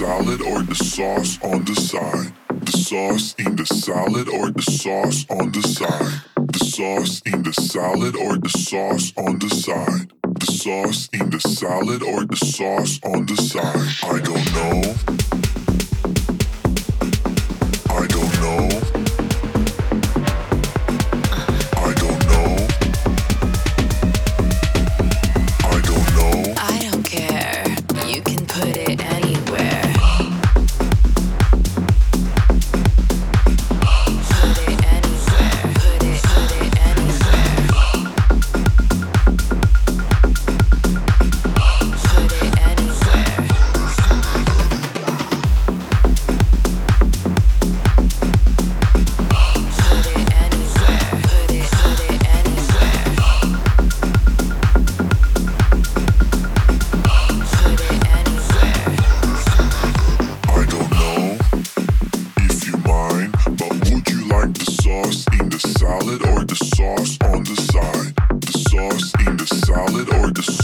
salad or the sauce on the side. The sauce in the salad or the sauce on the side. The sauce in the salad or the sauce on the side. The sauce in the salad or the sauce on the side. I don't know.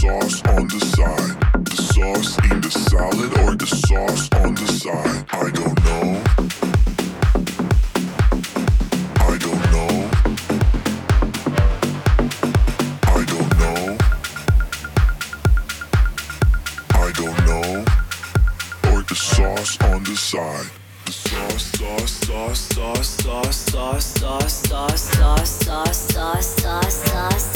Sauce on the side? The sauce in the salad or the sauce on the side? I don't know. I don't know. I don't know. I don't know or the sauce on the side. The sauce, sauce, sauce, sauce, sauce, sauce, sauce, sauce, sauce, sauce, sauce, sauce, sauce,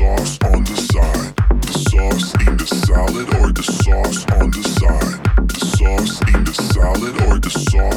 sauce on the side? The sauce in the salad or the sauce on the side? The sauce in the salad or the sauce?